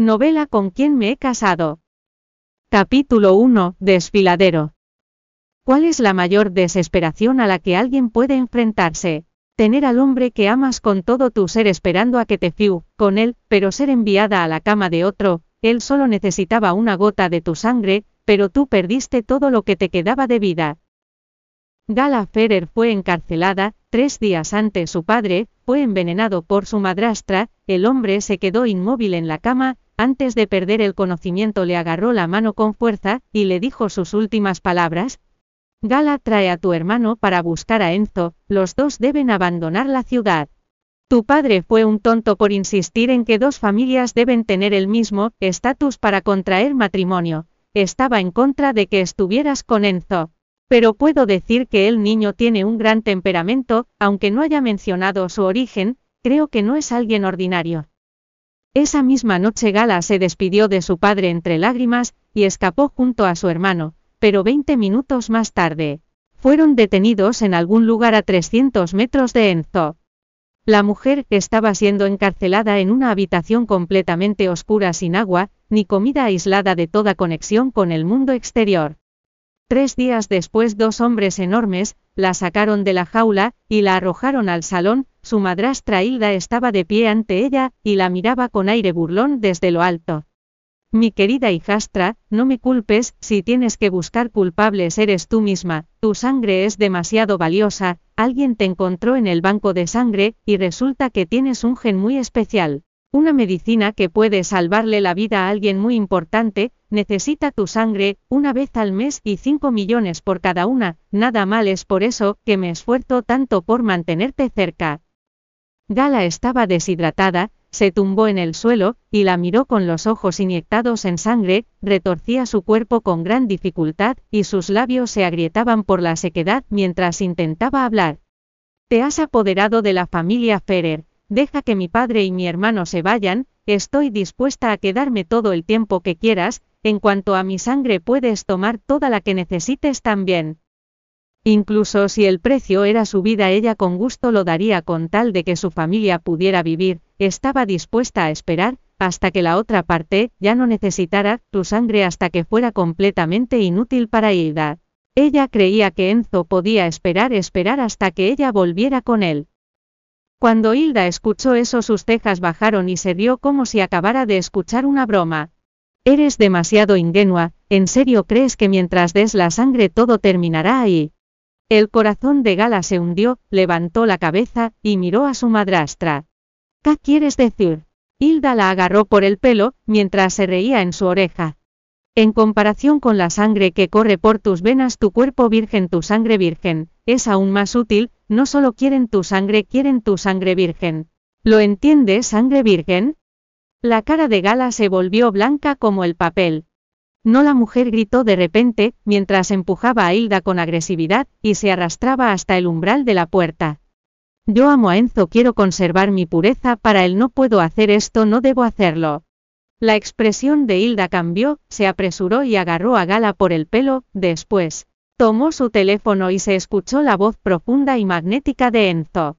Novela con quien me he casado. Capítulo 1. Desfiladero. ¿Cuál es la mayor desesperación a la que alguien puede enfrentarse? Tener al hombre que amas con todo tu ser esperando a que te fiu, con él, pero ser enviada a la cama de otro, él solo necesitaba una gota de tu sangre, pero tú perdiste todo lo que te quedaba de vida. Gala Ferrer fue encarcelada, tres días antes su padre, fue envenenado por su madrastra, el hombre se quedó inmóvil en la cama, antes de perder el conocimiento le agarró la mano con fuerza, y le dijo sus últimas palabras. Gala trae a tu hermano para buscar a Enzo, los dos deben abandonar la ciudad. Tu padre fue un tonto por insistir en que dos familias deben tener el mismo estatus para contraer matrimonio. Estaba en contra de que estuvieras con Enzo. Pero puedo decir que el niño tiene un gran temperamento, aunque no haya mencionado su origen, creo que no es alguien ordinario. Esa misma noche Gala se despidió de su padre entre lágrimas, y escapó junto a su hermano, pero 20 minutos más tarde, fueron detenidos en algún lugar a 300 metros de Enzo. La mujer estaba siendo encarcelada en una habitación completamente oscura sin agua, ni comida aislada de toda conexión con el mundo exterior. Tres días después dos hombres enormes, la sacaron de la jaula, y la arrojaron al salón, su madrastra Hilda estaba de pie ante ella, y la miraba con aire burlón desde lo alto. Mi querida hijastra, no me culpes, si tienes que buscar culpables eres tú misma, tu sangre es demasiado valiosa, alguien te encontró en el banco de sangre, y resulta que tienes un gen muy especial. Una medicina que puede salvarle la vida a alguien muy importante, necesita tu sangre, una vez al mes y 5 millones por cada una, nada mal es por eso que me esfuerzo tanto por mantenerte cerca. Gala estaba deshidratada, se tumbó en el suelo, y la miró con los ojos inyectados en sangre, retorcía su cuerpo con gran dificultad, y sus labios se agrietaban por la sequedad mientras intentaba hablar. Te has apoderado de la familia Ferrer, deja que mi padre y mi hermano se vayan, estoy dispuesta a quedarme todo el tiempo que quieras, en cuanto a mi sangre puedes tomar toda la que necesites también. Incluso si el precio era su vida ella con gusto lo daría con tal de que su familia pudiera vivir, estaba dispuesta a esperar, hasta que la otra parte, ya no necesitara, tu sangre hasta que fuera completamente inútil para Hilda. Ella creía que Enzo podía esperar esperar hasta que ella volviera con él. Cuando Hilda escuchó eso sus cejas bajaron y se rió como si acabara de escuchar una broma. Eres demasiado ingenua, ¿en serio crees que mientras des la sangre todo terminará ahí? El corazón de Gala se hundió, levantó la cabeza, y miró a su madrastra. ¿Qué quieres decir? Hilda la agarró por el pelo, mientras se reía en su oreja. En comparación con la sangre que corre por tus venas, tu cuerpo virgen, tu sangre virgen, es aún más útil, no solo quieren tu sangre, quieren tu sangre virgen. ¿Lo entiendes, sangre virgen? La cara de Gala se volvió blanca como el papel. No la mujer gritó de repente, mientras empujaba a Hilda con agresividad, y se arrastraba hasta el umbral de la puerta. Yo amo a Enzo, quiero conservar mi pureza, para él no puedo hacer esto, no debo hacerlo. La expresión de Hilda cambió, se apresuró y agarró a Gala por el pelo, después, tomó su teléfono y se escuchó la voz profunda y magnética de Enzo.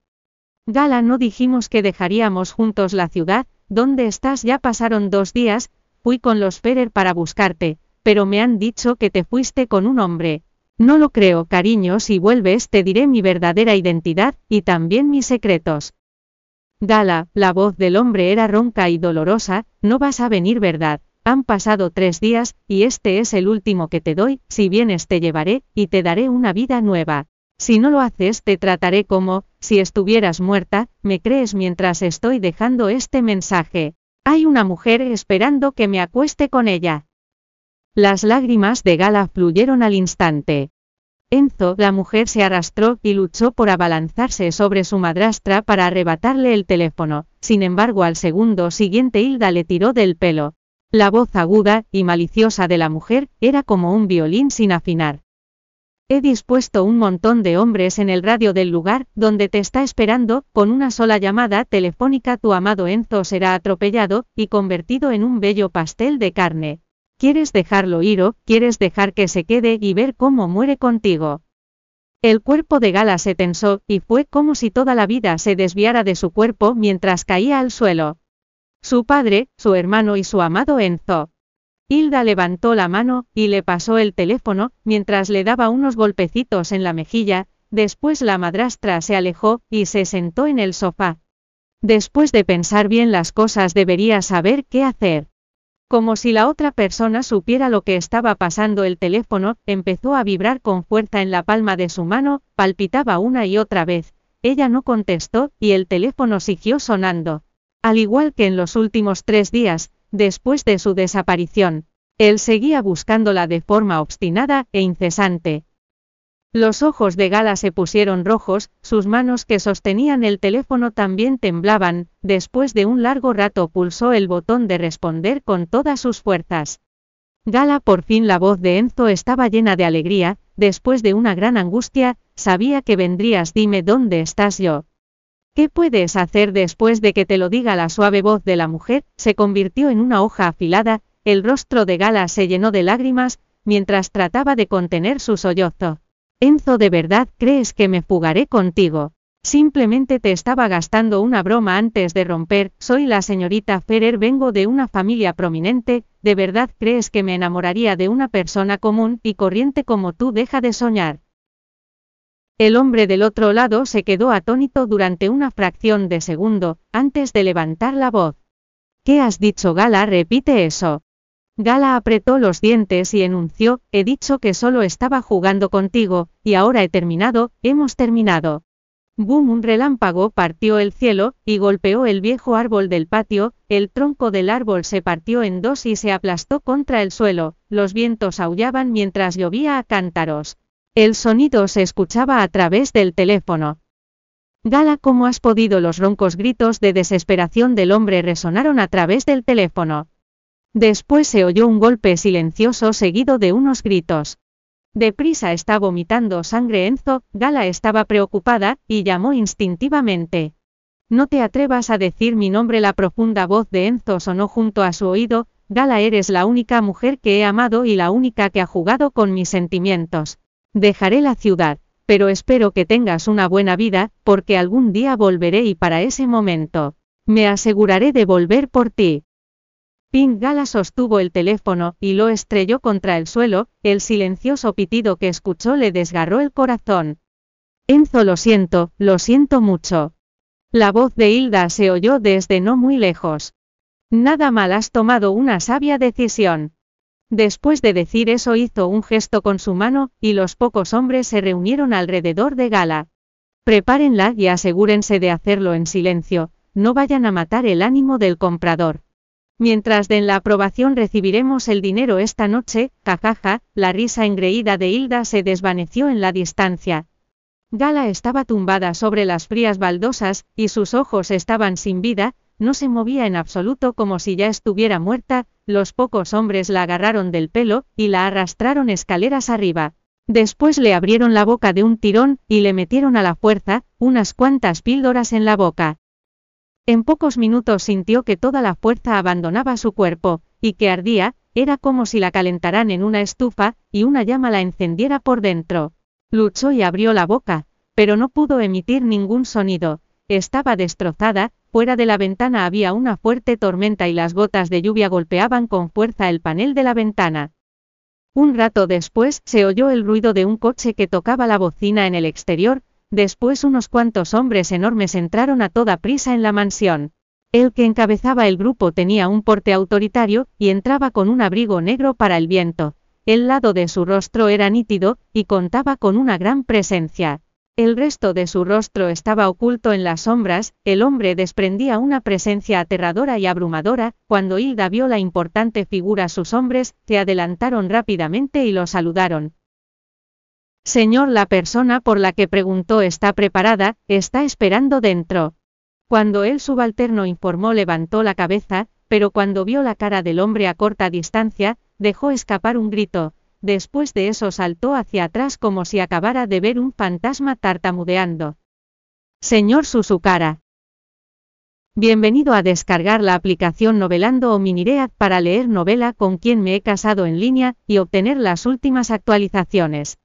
Gala, no dijimos que dejaríamos juntos la ciudad, ¿dónde estás? Ya pasaron dos días, fui con los Ferrer para buscarte, pero me han dicho que te fuiste con un hombre. No lo creo, cariño, si vuelves te diré mi verdadera identidad, y también mis secretos. Gala, la voz del hombre era ronca y dolorosa, no vas a venir, ¿verdad? Han pasado tres días, y este es el último que te doy, si vienes te llevaré, y te daré una vida nueva. Si no lo haces te trataré como, si estuvieras muerta, me crees mientras estoy dejando este mensaje. Hay una mujer esperando que me acueste con ella. Las lágrimas de Gala fluyeron al instante. Enzo, la mujer se arrastró y luchó por abalanzarse sobre su madrastra para arrebatarle el teléfono, sin embargo al segundo siguiente Hilda le tiró del pelo. La voz aguda y maliciosa de la mujer era como un violín sin afinar. He dispuesto un montón de hombres en el radio del lugar donde te está esperando, con una sola llamada telefónica tu amado Enzo será atropellado y convertido en un bello pastel de carne. ¿Quieres dejarlo ir o quieres dejar que se quede y ver cómo muere contigo? El cuerpo de Gala se tensó, y fue como si toda la vida se desviara de su cuerpo mientras caía al suelo. Su padre, su hermano y su amado Enzo. Hilda levantó la mano, y le pasó el teléfono, mientras le daba unos golpecitos en la mejilla, después la madrastra se alejó, y se sentó en el sofá. Después de pensar bien las cosas debería saber qué hacer. Como si la otra persona supiera lo que estaba pasando el teléfono, empezó a vibrar con fuerza en la palma de su mano, palpitaba una y otra vez. Ella no contestó, y el teléfono siguió sonando. Al igual que en los últimos tres días, después de su desaparición, él seguía buscándola de forma obstinada e incesante. Los ojos de Gala se pusieron rojos, sus manos que sostenían el teléfono también temblaban, después de un largo rato pulsó el botón de responder con todas sus fuerzas. Gala por fin la voz de Enzo estaba llena de alegría, después de una gran angustia, sabía que vendrías dime dónde estás yo. ¿Qué puedes hacer después de que te lo diga la suave voz de la mujer? Se convirtió en una hoja afilada, el rostro de Gala se llenó de lágrimas, mientras trataba de contener su sollozo. Enzo, ¿de verdad crees que me fugaré contigo? Simplemente te estaba gastando una broma antes de romper, soy la señorita Ferrer, vengo de una familia prominente, ¿de verdad crees que me enamoraría de una persona común y corriente como tú? Deja de soñar. El hombre del otro lado se quedó atónito durante una fracción de segundo, antes de levantar la voz. ¿Qué has dicho, Gala? Repite eso. Gala apretó los dientes y enunció, he dicho que solo estaba jugando contigo, y ahora he terminado, hemos terminado. Boom, un relámpago partió el cielo, y golpeó el viejo árbol del patio, el tronco del árbol se partió en dos y se aplastó contra el suelo, los vientos aullaban mientras llovía a cántaros. El sonido se escuchaba a través del teléfono. Gala, ¿cómo has podido? Los roncos gritos de desesperación del hombre resonaron a través del teléfono. Después se oyó un golpe silencioso seguido de unos gritos. Deprisa está vomitando sangre Enzo, Gala estaba preocupada, y llamó instintivamente. No te atrevas a decir mi nombre. La profunda voz de Enzo sonó junto a su oído, Gala eres la única mujer que he amado y la única que ha jugado con mis sentimientos. Dejaré la ciudad, pero espero que tengas una buena vida, porque algún día volveré y para ese momento, me aseguraré de volver por ti. Pink Gala sostuvo el teléfono y lo estrelló contra el suelo, el silencioso pitido que escuchó le desgarró el corazón. Enzo lo siento, lo siento mucho. La voz de Hilda se oyó desde no muy lejos. Nada mal has tomado una sabia decisión. Después de decir eso hizo un gesto con su mano, y los pocos hombres se reunieron alrededor de Gala. Prepárenla y asegúrense de hacerlo en silencio, no vayan a matar el ánimo del comprador. Mientras den la aprobación recibiremos el dinero esta noche, cacaja, la risa engreída de Hilda se desvaneció en la distancia. Gala estaba tumbada sobre las frías baldosas, y sus ojos estaban sin vida, no se movía en absoluto como si ya estuviera muerta, los pocos hombres la agarraron del pelo, y la arrastraron escaleras arriba. Después le abrieron la boca de un tirón, y le metieron a la fuerza, unas cuantas píldoras en la boca. En pocos minutos sintió que toda la fuerza abandonaba su cuerpo, y que ardía, era como si la calentaran en una estufa, y una llama la encendiera por dentro. Luchó y abrió la boca, pero no pudo emitir ningún sonido. Estaba destrozada, fuera de la ventana había una fuerte tormenta y las gotas de lluvia golpeaban con fuerza el panel de la ventana. Un rato después se oyó el ruido de un coche que tocaba la bocina en el exterior, Después unos cuantos hombres enormes entraron a toda prisa en la mansión. El que encabezaba el grupo tenía un porte autoritario, y entraba con un abrigo negro para el viento. El lado de su rostro era nítido, y contaba con una gran presencia. El resto de su rostro estaba oculto en las sombras, el hombre desprendía una presencia aterradora y abrumadora, cuando Hilda vio la importante figura sus hombres, se adelantaron rápidamente y lo saludaron. Señor, la persona por la que preguntó está preparada, está esperando dentro. Cuando el subalterno informó levantó la cabeza, pero cuando vio la cara del hombre a corta distancia, dejó escapar un grito, después de eso saltó hacia atrás como si acabara de ver un fantasma tartamudeando. Señor Susukara. Bienvenido a descargar la aplicación Novelando o Miniread para leer novela con quien me he casado en línea y obtener las últimas actualizaciones.